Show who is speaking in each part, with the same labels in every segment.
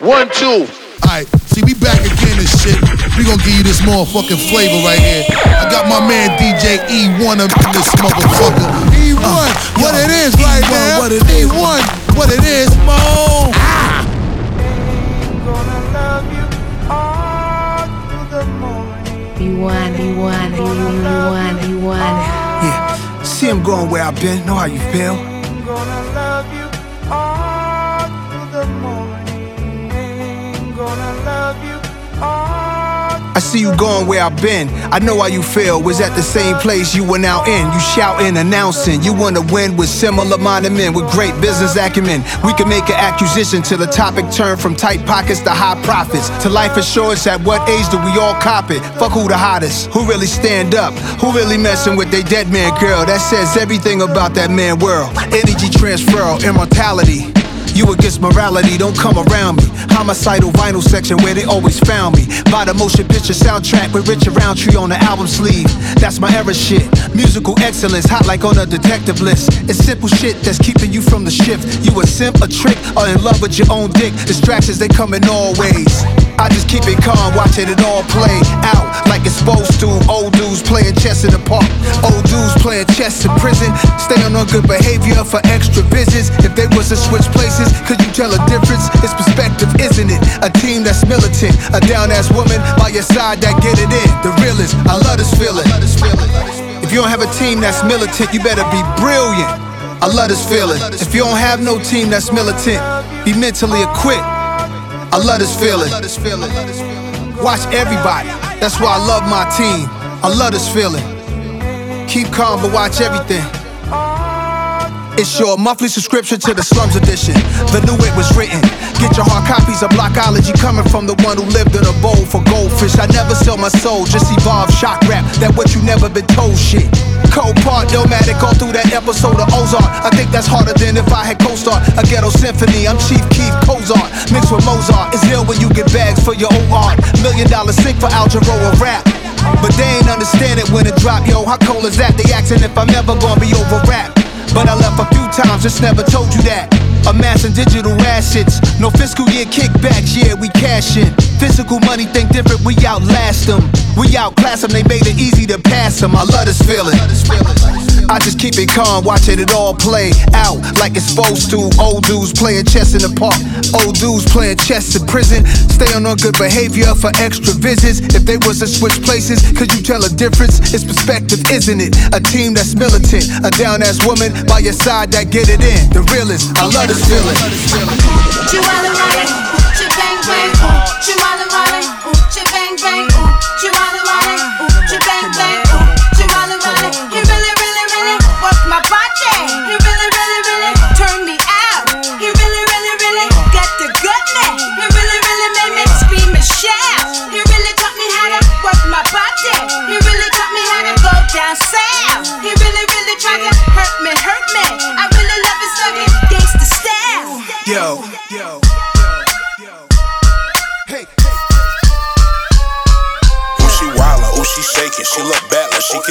Speaker 1: One, two.
Speaker 2: Alright, see, we back again and shit. We gonna give you this motherfucking flavor right here. I got my man DJ E1 up in this motherfucker. E1, uh, what yo, it is right E1, now. What it is. E1, what it is, Mo. Ah.
Speaker 3: B1, B1, B1, B1.
Speaker 4: Yeah, see him going where I've been, know how you feel. I see you going where I've been. I know how you feel. Was at the same place you were now in. You shouting, announcing. You wanna win with similar minded men with great business acumen. We can make an acquisition to the topic turn from tight pockets to high profits. To life assurance, at what age do we all cop it? Fuck who the hottest? Who really stand up? Who really messing with they dead man girl? That says everything about that man world. Energy transfer, immortality. You against morality, don't come around me. Homicidal vinyl section where they always found me. By the motion picture soundtrack with Richard Roundtree on the album sleeve. That's my era shit. Musical excellence, hot like on a detective list. It's simple shit that's keeping you from the shift. You a simp, a trick, or in love with your own dick. Distractions, they come in all ways. I just keep it calm, watching it all play out like it's supposed to. Old dudes playing chess in the park, old dudes playing chess in prison. Staying on good behavior for extra visits. If they was to switch places, could you tell a difference? It's perspective, isn't it? A team that's militant, a down ass woman by your side that get it in. The realest, I love this feeling. If you don't have a team that's militant, you better be brilliant. I love this feeling. If you don't have no team that's militant, be mentally equipped. I love this feeling. Watch everybody. That's why I love my team. I love this feeling. Keep calm, but watch everything. It's your monthly subscription to the Slums Edition. The new it was written. Get your hard copies of Blockology coming from the one who lived in a bowl for goldfish. I never sell my soul, just evolve shock rap. That what you never been told shit. Cold part, Illmatic all through that episode of Ozark. I think that's harder than if I had co-star a ghetto symphony. I'm Chief Keith Cozart, mixed with Mozart. It's ill when you get bags for your old art. Million dollar sink for Al rap. But they ain't understand it when it drop, yo. How cold is that? They asking if I'm ever gonna be over rap. But I left a few times, just never told you that. Amassing digital assets, no fiscal year kickbacks, yeah, we cash in. Physical money think different, we outlast them. We outclass them, they made it easy to pass them. I love this feeling. I just keep it calm, watching it all play out like it's supposed to. Old dudes playing chess in the park, old dudes playing chess in prison. Staying on good behavior for extra visits. If they was to switch places, could you tell a difference? It's perspective, isn't it? A team that's militant, a down ass woman by your side that get it in. The realest, I love this feeling.
Speaker 5: Bang bang, Chihuahua running, bang bang, Chihuahua running, bang bang, Chihuahua running. He really, really, really work my body. He really, really, really turn me out. He really, really, really got the goodness. He really, really made me scream and shout. He really taught me how to work my body. He really taught me how to go down south. He really, really tried to hurt me, hurt me. I really love his thugging gangsta style.
Speaker 4: Yo, yo,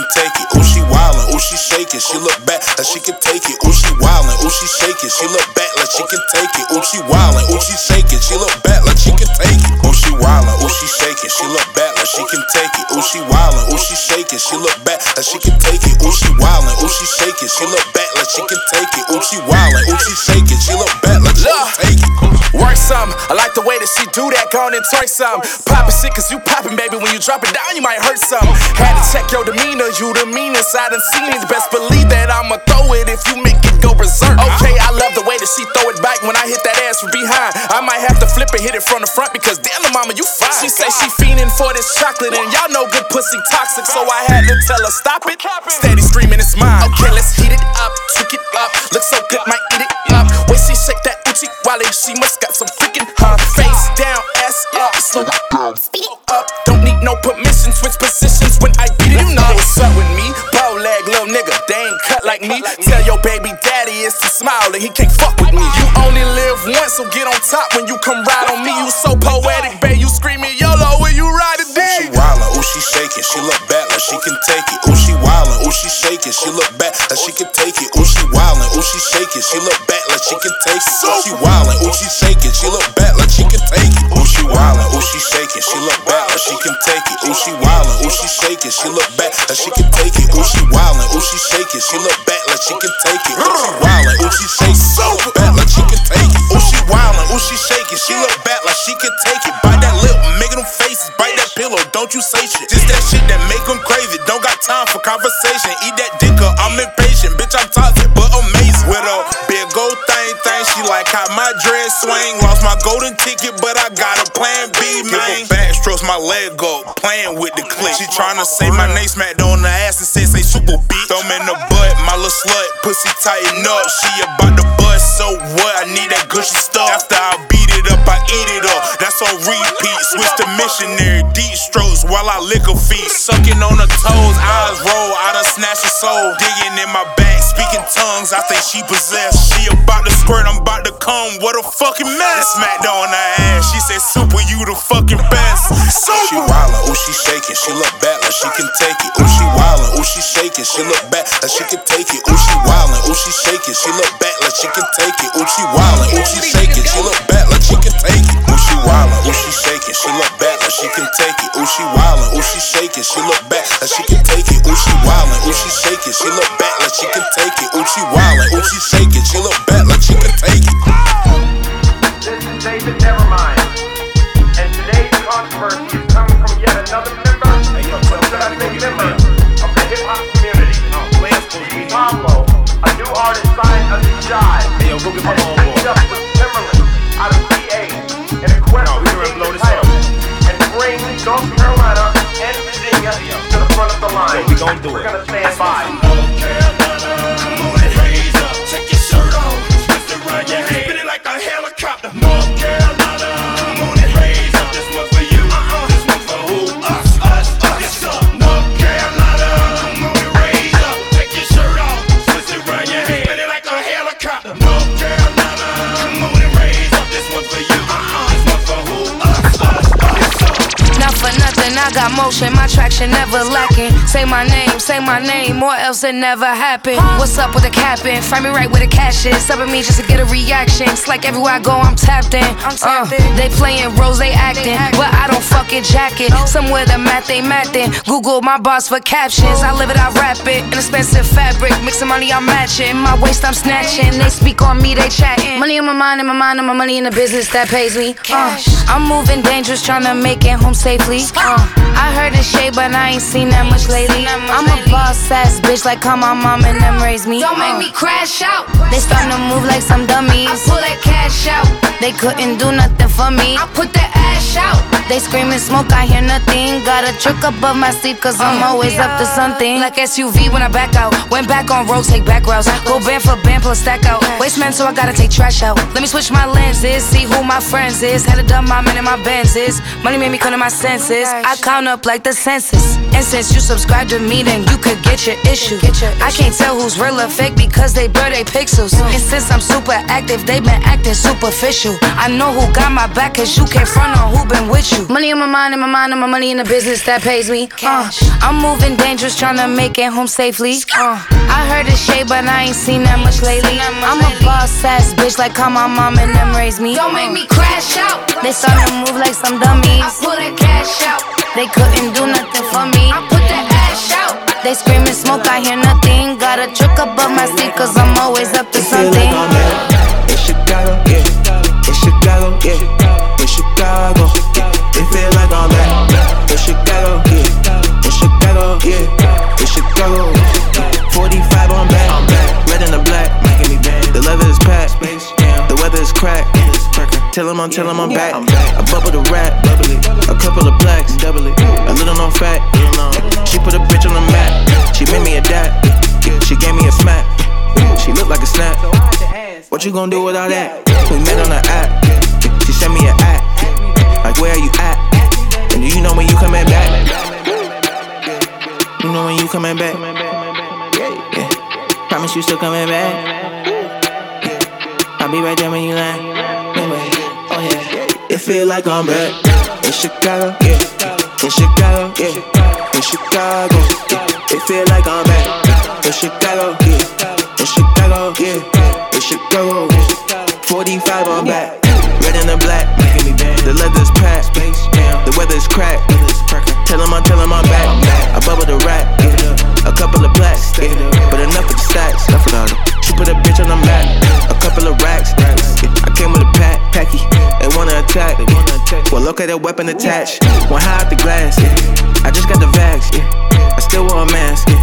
Speaker 6: can take it. Ooh, she wildin', ooh, she shaking, she look back like she can take it. Ooh, she wildin', ooh, she shaking, she look back like she can take it. Ooh, she wildin', ooh, she shaking, she look back like she can take it. Ooh, she wildin', ooh, she shaking, she look back like she can take it. Ooh, she wildin', ooh, she shaking, she look back like she can take it. Ooh, she wildin', ooh, she shaking, she look back like she can take it. Ooh, she wildin', ooh, she shaking, she look back like she
Speaker 7: that she do that. Go on and twerk some. Poppin' shit, cause you poppin', baby. When you drop it down, you might hurt some. Had to check your demeanor. You the meanest I done seen it. Best believe that I'ma throw it if you make it go berserk. Okay, I love the way that she throw it back when I hit that ass from behind. I might have to flip and hit it from the front because damn, the mama, you fine. She say she fiendin' for this chocolate, and y'all know good pussy toxic, so I had to tell her stop it. Steady screaming, it's mine. Okay, let's heat it up, tweak it up. Look so good, might eat it up. When she shake that Uchi Wally, she must got some freaking huh. Face down, ass up, slow down, speed up. Don't need no permission, switch positions when I beat it. You know what's up with me, bow leg little nigga. They ain't cut like me. Tell your baby daddy it's to smile and he can't fuck with me. You only live once, so get on top when you come ride on me. You so poetic, babe. You screaming YOLO when you ride a
Speaker 6: She
Speaker 7: dick.
Speaker 6: wildin', ooh, she shaking, she look back like she can take it. Ooh, she wildin', ooh, she shaking, she look back like she can take it. Ooh, she wildin', ooh, she shaking. She look back like she can take it. Ooh, she wildin', ooh, she shaking. She look back like she can take it. Ooh, she wildin', ooh, she shaking. She look back like she can take it. Ooh, she wildin', ooh, she shaking. She look back like she can take it. Ooh, she wildin', ooh, she shaking. She look back like she can take it. Ooh, she wildin', ooh, she shaking. She look back like she can take it. Ooh, she wildin', ooh, she shaking. She look back like she can take it. Bite that lip, make them faces. Bite that pillow, don't you say shit. Just that shit that make them crazy. Don't got time for conversation. Eat that dick up, I'm impatient. Bitch, I'm toxic, like how my dress swing. Lost my golden ticket, but I got a plan B, man. Give her back strokes, my leg up. Playing with the clip. She tryna say my name smacked on the ass and say, say super beat. Throw me in the butt, my little slut. Pussy tighten up. She about to bust, so what? I need that gushy stuff. After I beat it up, I eat it up. That's on repeat. Switch to missionary, deep strokes while I lick her feet. Sucking on her toes, eyes roll. I done snatch her soul. Digging in my speaking tongues. I think she possessed. She about to squirt, I'm about to come. What a fucking mess. Smacked on her ass. She said, Super, you the fucking best. Super. She wildin', ooh, she shaking. She look back like she can take it. Ooh, she wildin', ooh, she shaking. She look back like she can take it. Ooh, she wildin', ooh, she shaking. She look back like she can take it. Ooh, she wildin', ooh, she shaking. She look back like she can take it. Ooh, she wildin', ooh, she shaking. She look back like she can take it. Ooh, she wildin', ooh, she shaking. She look back like she can take it. Ooh, she wildin', ooh, she shaking. She look back like she can take it. Ooh, she wildin', ooh, she shaking. She look back like she can take it.
Speaker 1: This is David Nevermind. And today's controversy is coming from yet another member, or should I say member, of the hip hop community. Pablo, a new artist signed under Jive.
Speaker 8: Hey, yo, go get my gonna do it.
Speaker 1: gonna
Speaker 3: motion, my traction never lacking. Say my name, say my name, or else it never happened. What's up with the capping? Find me right where the cash is. Up at me just to get a reaction. It's like everywhere I go, I'm tapped in. Uh, they playing roles, they acting, but I don't fucking jacket. Somewhere the math they mathin'. Google my boss for captions. I live it, I rap it. An expensive fabric, mixing money, I'm matching. My waist, I'm snatching. They speak on me, they chatting. Money in my mind, in my mind, and my money in the business that pays me. Uh, I'm moving dangerous, trying to make it home safely. Uh, I heard the shade, but I ain't seen that much lately. I'm a boss ass bitch, like how my mom and them raised me. Don't make uh, me crash out. They starting to move like some dummies. They couldn't do nothing for me. I put that ash out. They screaming smoke, I hear nothing. Got a trick above my sleeve, cause I'm always up to something. Like SUV when I back out. Went back on road, take back routes. Go band for band, plus stack out. Waste man, so I gotta take trash out. Let me switch my lenses, see who my friends is. Had a dumb my man in my Benz is. Money made me come to my senses. Oh I count up like the census. And since you subscribe to me, then you could get your issue. I can't tell who's real or fake because they blur they pixels. Mm. And since I'm super active, they've been acting superficial. I know who got my back, cause you can't front on who been with you. Money on my mind, in my mind, and my money in the business that pays me. Uh, I'm moving dangerous, trying to make it home safely. Uh, I heard the shade, but I ain't seen that much lately. I'm a boss ass bitch, like how my mom and them raised me. Don't make me crash out. They starting to move like some dummies. I pull that cash out. They couldn't do nothing for me. I put that ash out. They screaming smoke, I hear nothing. Got a trick above my sleeve, cause I'm always up to something.
Speaker 9: In Chicago, yeah. In Chicago, yeah. In Chicago, yeah. It feel like I'm back. In Chicago, yeah. In Chicago, yeah. In Chicago, 45 on back. I'm back. Red and the black. The leather is packed. The weather is cracked. Tell him I'm, tell him I'm back. I bubble the rap. A couple of blacks. Double it. A little known fact. She put a bitch on the map. She made me a dad. She gave me a smack. She looked like a snap. What you gonna do with all that? We met on the app. Like, where are you at? And do you know when you coming back? You know when you coming back? Yeah. Promise you still coming back. I'll be right there when you land. Oh yeah. It feel like I'm back in Chicago. Yeah. In Chicago. Yeah. In Chicago. Yeah. It feel like I'm back in Chicago. Yeah. in Chicago, yeah, in Chicago. 45 on back, red and the black, the leather's packed, the weather's cracked. Tell him I'm telling my back, I bubble the rack, yeah. a couple of blacks, but enough of the stacks. Enough of the, she put a bitch on the map, a couple of racks. I came with a pack, packy, they wanna attack. Well, look at that weapon attached, one high out the glass. Yeah. I just got the vax, yeah. I still wear a mask. Yeah.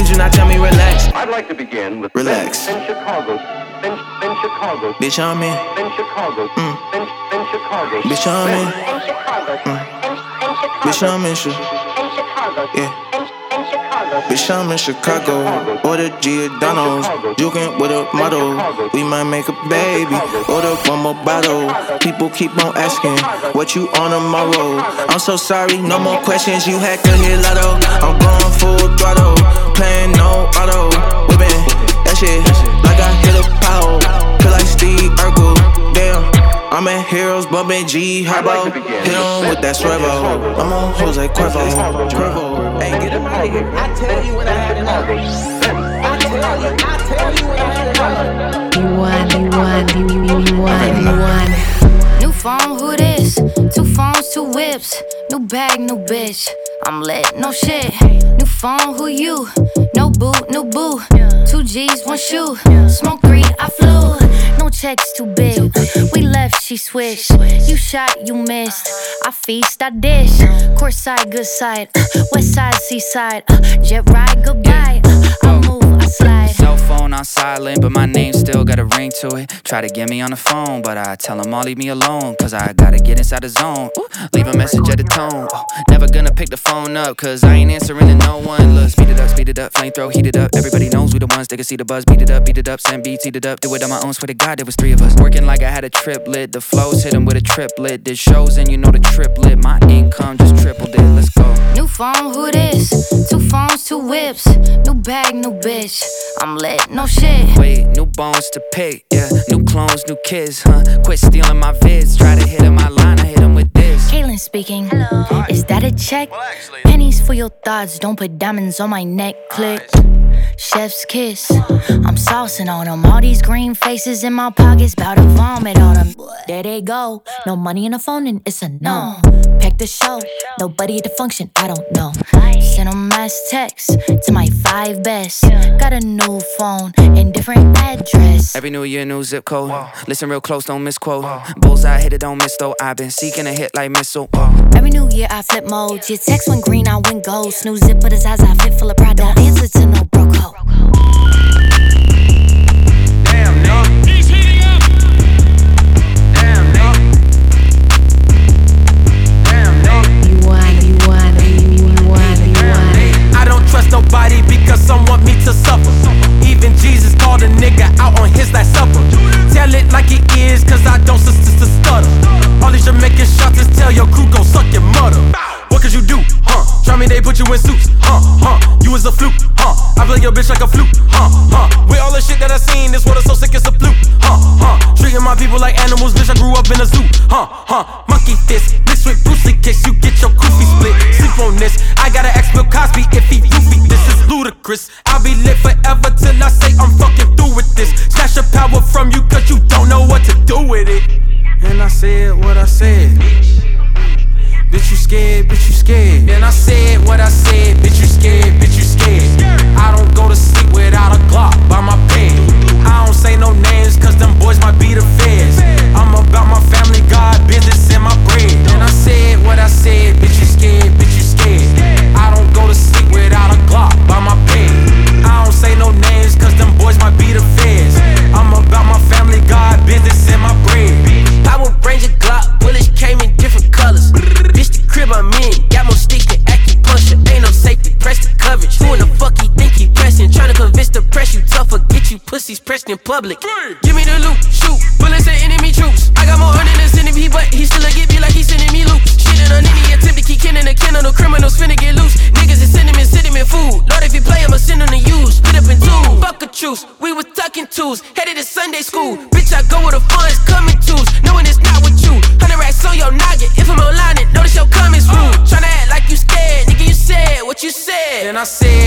Speaker 9: Could you not tell me relax?
Speaker 10: I'd like to begin with
Speaker 9: Relax.
Speaker 10: in Chicago. Chicago.
Speaker 9: Bitch, I'm in.
Speaker 10: In Chicago.
Speaker 9: Mm.
Speaker 10: In, in Chicago.
Speaker 9: Bitch, I'm in.
Speaker 11: In Chicago. In, in Chicago.
Speaker 9: Bitch, I'm in. Chi-
Speaker 11: In Chicago.
Speaker 9: Yeah.
Speaker 11: In, in Chicago.
Speaker 9: Bitch, I'm in Chicago. Order Giordano's. You can with a model. We might make a baby. Order one more bottle. People keep on asking, what you on tomorrow? I'm so sorry, no more questions. You had to hit lotto. I'm going full throttle. Playing no auto. Whipping that shit like I hit a pow. Feel like Steve Urkel. Damn. I'm at Heroes, bumping G Herbo. Hit on with that swervo. I'm on Jose Cuervo. Cuervo. Hey, get up out of here. I tell you when I had enough. I tell you, I tell you when I had enough.
Speaker 12: You won, you won, you, you, you won, you won. New phone, who this? Two phones, two whips. New bag, new bitch. I'm lit, no shit. New phone, who you? No boot, no boo. Two G's, one shoe. Smoke checks too big. We left, she switched. You shot, you missed. I feast, I dish. Course side, good side. Uh, west side, seaside. Uh, jet ride, goodbye. I move, I slide.
Speaker 8: Cell phone on silent, but my name still got a ring to it. Try to get me on the phone, but I tell them all leave me alone. Cause I gotta get inside the zone. Ooh, leave a message at the tone. Oh, never gonna pick the phone up, cause I ain't answering to no one. Look, speed it up, speed it up, flamethrower, heat it up. Everybody knows we the ones, they can see the buzz, beat it up, beat it up, send beats, eat it up. Do it on my own, swear to God, there was three of us. Working like I had a triplet. The flows hit 'em with a triplet. Did shows and you know the triplet. My income just tripled it. Let's go.
Speaker 12: New phone, who this? Two phones, two whips. New bag, new bitch. I'm lit, no shit.
Speaker 8: Wait, new bones to pick, yeah. New clones, new kids, huh? Quit stealing my vids. Try to hit hit 'em my line, I hit 'em with this.
Speaker 12: Kaylin speaking. Hello Is that a check? actually Pennies for your thoughts. Don't put diamonds on my neck. Click. Chef's kiss. I'm saucing on them. All these green faces in my pockets, bout to vomit on them. There they go. No money in the phone, and it's a no. Pack the show. Nobody at the function, I don't know. Send a mass text to my five best. Got a new phone and different address.
Speaker 8: Every new year, new zip code. Listen real close, don't misquote. Bullseye hit it, don't miss though. I've been seeking a hit like missile.
Speaker 12: Every new year I flip modes. Your text went green, I went gold. Snooze zip, but his eyes I fit full of pride. Don't answer to no broke
Speaker 13: play your bitch like a flute, huh? Huh? With all the shit that I seen, this water so sick it's a fluke, huh? Huh? Treating my people like animals, bitch. I grew up in a zoo, huh? Huh? Monkey fist, mixed with Bruce Lee kicks, you get your goofy split. Sleep on this. I gotta ask Bill Cosby if he goofy. This is ludicrous. I'll be lit forever till I say I'm fucking through with this. Snatch your power from you cause you don't know what to do with it. And I said what I said. Bitch, you scared, bitch, you scared. And I said, in public. Give me the loot, shoot, bullets and enemy troops. I got more earning than sending me, but he still a get me like he sending me loot. Shit on any attempt to keep killing the kennel, no criminals finna get loose. Niggas is sending me, sending me food. Lord, if you play, I'ma send him to use. Split up in two, fuck a truce. We was tucking twos, headed to Sunday school. Bitch, I go with the funds coming twos, knowing it's not with you. Hundred racks on your noggin, if I'm online it, notice your comments rude. Tryna act like you scared, nigga, you said what you said. And I said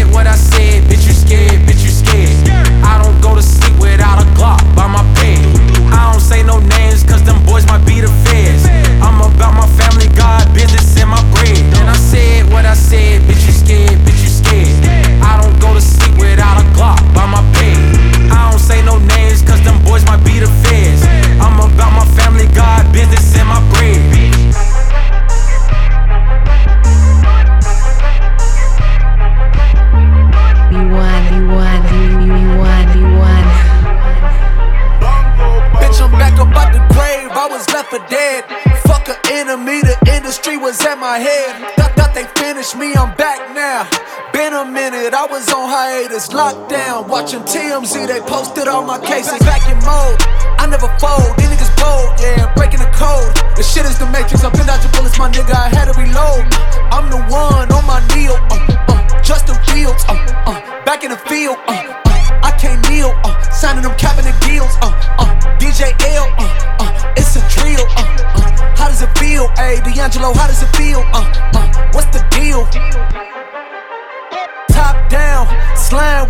Speaker 13: my head. Thought, they finished me, I'm back now. Been a minute, I was
Speaker 14: on hiatus, lockdown, watching TMZ. They posted all my cases back in mode. I never fold, these niggas bold, yeah, breaking the code. The shit is the matrix, I've been your bullets, my nigga. I had to reload. I'm the one on my knee. Uh,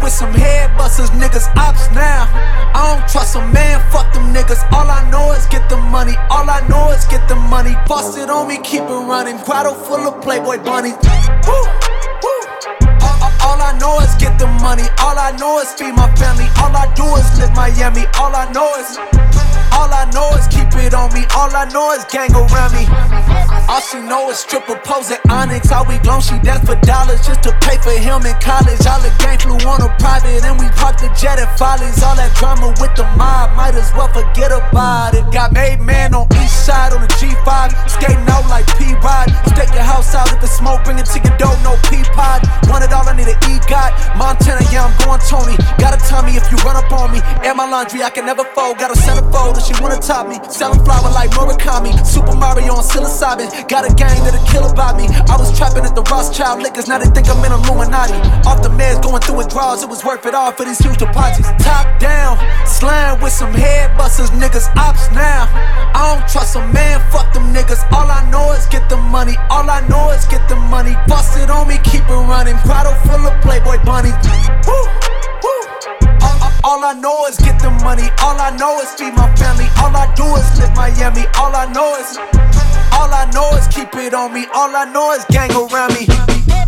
Speaker 14: with some head busters, niggas ops now. I don't trust a man, fuck them niggas. All I know is get the money, all I know is get the money. Bust it on me, keep it running. Grotto full of Playboy bunnies. All I know is get the money, all I know is feed my family. All I do is live Miami, all I know is. All I know is keep it on me. All I know is gang around me. All she know is stripper pose at Onyx. All we glow, she dance for dollars just to pay for him in college. All the gang flew on a private and we parked the jet at Follies. All that drama with the mob, might as well forget about it. Got made man on each side on the G5. Skating out like P Rod. Stake your house out with the smoke, bring it to your door, no P pod. Want it all, I need an E got. Montana, yeah, I'm going Tony. Gotta tell me if you run up on me. Air my laundry, I can never fold. Got a centerfold, and she wanna top me. Selling flower like Murakami. Super Mario on psilocybin. Got a gang that'll kill about me. I was trapping at the Rothschild liquors, now they think I'm in Illuminati. Off the meds, going through withdrawals, it was worth it all for these huge deposits. Top down, slam with some head busters, niggas ops now. I don't trust a man, fuck them niggas. All I know is get the money, all I know is get the money. Bust it on me, keep it running. Grotto full of Playboy bunnies. Woo, woo. All, I know is get the money. All I know is feed my family. All I do is live Miami. All I know is, all I know is keep it on me. All I know is gang around me.